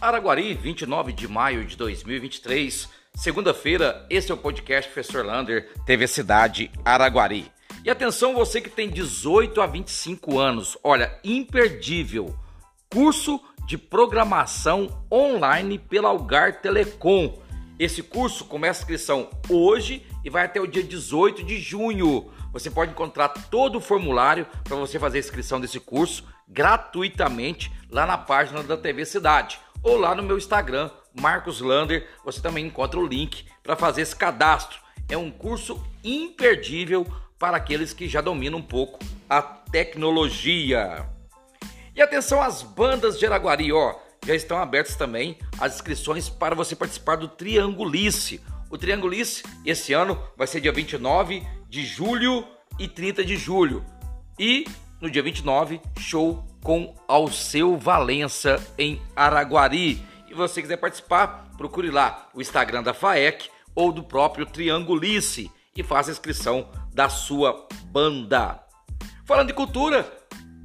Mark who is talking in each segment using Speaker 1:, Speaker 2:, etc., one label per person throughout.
Speaker 1: Araguari, 29 de maio de 2023, segunda-feira. Esse é o podcast Professor Lander, TV Cidade Araguari. E atenção, você que tem 18 a 25 anos, olha, imperdível. Curso de programação online pela Algar Telecom. Esse curso começa a inscrição hoje e vai até o dia 18 de junho. Você pode encontrar todo o formulário para você fazer a inscrição desse curso gratuitamente lá na página da TV Cidade ou lá no meu Instagram, Marcos Lander, você também encontra o link para fazer esse cadastro. É um curso imperdível para aqueles que já dominam um pouco a tecnologia. E atenção às bandas de Araguari, ó, já estão abertas também as inscrições para você participar do Triangulice. O Triangulice esse ano vai ser dia 29 de julho e 30 de julho. E no dia 29, show com Alceu Valença em Araguari. E você quiser participar, procure lá o Instagram da FAEC ou do próprio Triangulice e faça inscrição da sua banda. Falando de cultura,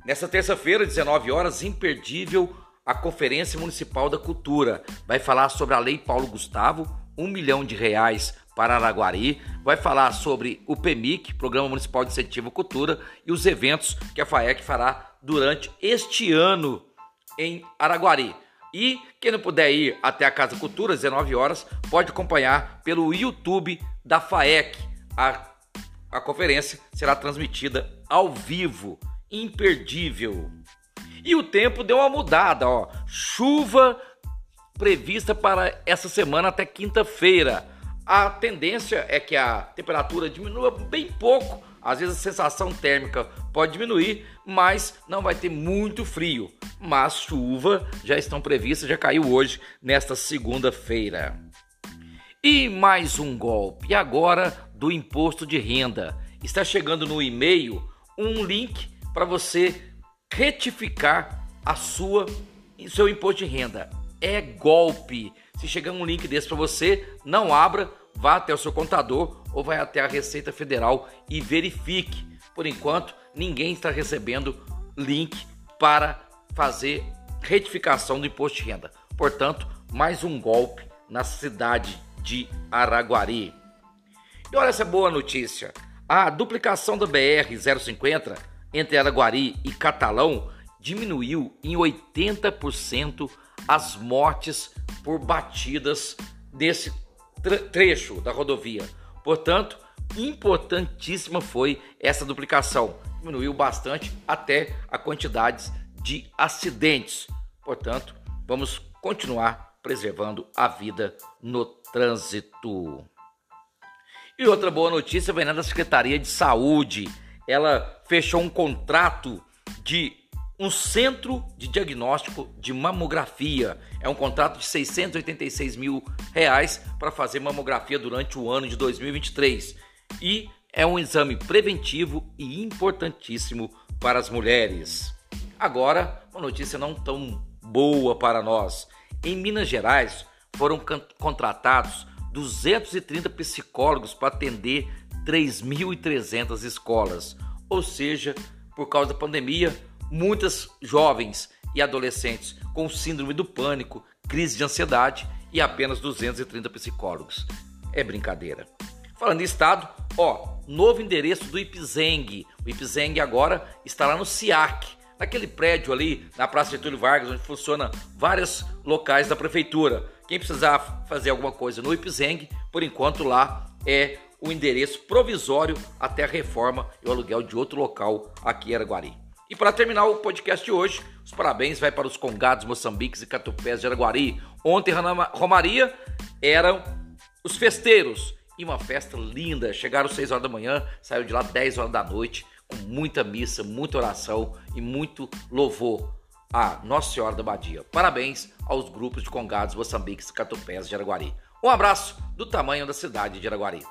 Speaker 1: nessa terça-feira, 19 horas, imperdível, a Conferência Municipal da Cultura vai falar sobre a Lei Paulo Gustavo, um milhão de reais para Araguari, vai falar sobre o PEMIC, Programa Municipal de Incentivo à Cultura, e os eventos que a FAEC fará durante este ano em Araguari. E quem não puder ir até a Casa Cultura, 19 horas, pode acompanhar pelo YouTube da FAEC. A, a conferência será transmitida ao vivo, imperdível. E o tempo deu uma mudada, ó. Chuva prevista para essa semana até quinta-feira. A tendência é que a temperatura diminua bem pouco. Às vezes a sensação térmica pode diminuir, mas não vai ter muito frio. Mas chuva já estão previstas, já caiu hoje, nesta segunda-feira. E mais um golpe, agora do imposto de renda. Está chegando no e-mail um link para você retificar a sua seu imposto de renda. É golpe. Se chegar um link desse para você, não abra, vá até o seu contador ou vai até a Receita Federal e verifique. Por enquanto, ninguém está recebendo link para fazer retificação do imposto de renda. Portanto, mais um golpe na cidade de Araguari. E olha essa boa notícia: a duplicação da BR 050 entre Araguari e Catalão diminuiu em 80% as mortes por batidas desse trecho da rodovia. Portanto, importantíssima foi essa duplicação. Diminuiu bastante até a quantidade de acidentes. Portanto, vamos continuar preservando a vida no trânsito. E outra boa notícia vem da Secretaria de Saúde. Ela fechou um contrato de um centro de diagnóstico de mamografia. É um contrato de 686 mil reais para fazer mamografia durante o ano de 2023. E é um exame preventivo e importantíssimo para as mulheres. Agora, uma notícia não tão boa para nós. Em Minas Gerais, foram contratados 230 psicólogos para atender 3.300 escolas. Ou seja, por causa da pandemia, muitas jovens e adolescentes com síndrome do pânico, crise de ansiedade e apenas 230 psicólogos. É brincadeira. Falando em estado, ó, novo endereço do Ipzeng. O Ipzeng agora está lá no SIAC, naquele prédio ali na Praça Getúlio Vargas, onde funciona vários locais da prefeitura. Quem precisar fazer alguma coisa no Ipzeng, por enquanto lá é o endereço provisório até a reforma e o aluguel de outro local aqui em Araguari. E para terminar o podcast de hoje, os parabéns vai para os congados moçambiques e catupés de Araguari. Ontem, Romaria eram os festeiros e uma festa linda. Chegaram às 6 horas da manhã, saiu de lá 10 horas da noite, com muita missa, muita oração e muito louvor a Nossa Senhora da Badia. Parabéns aos grupos de congados moçambiques e catupés de Araguari. Um abraço do tamanho da cidade de Araguari.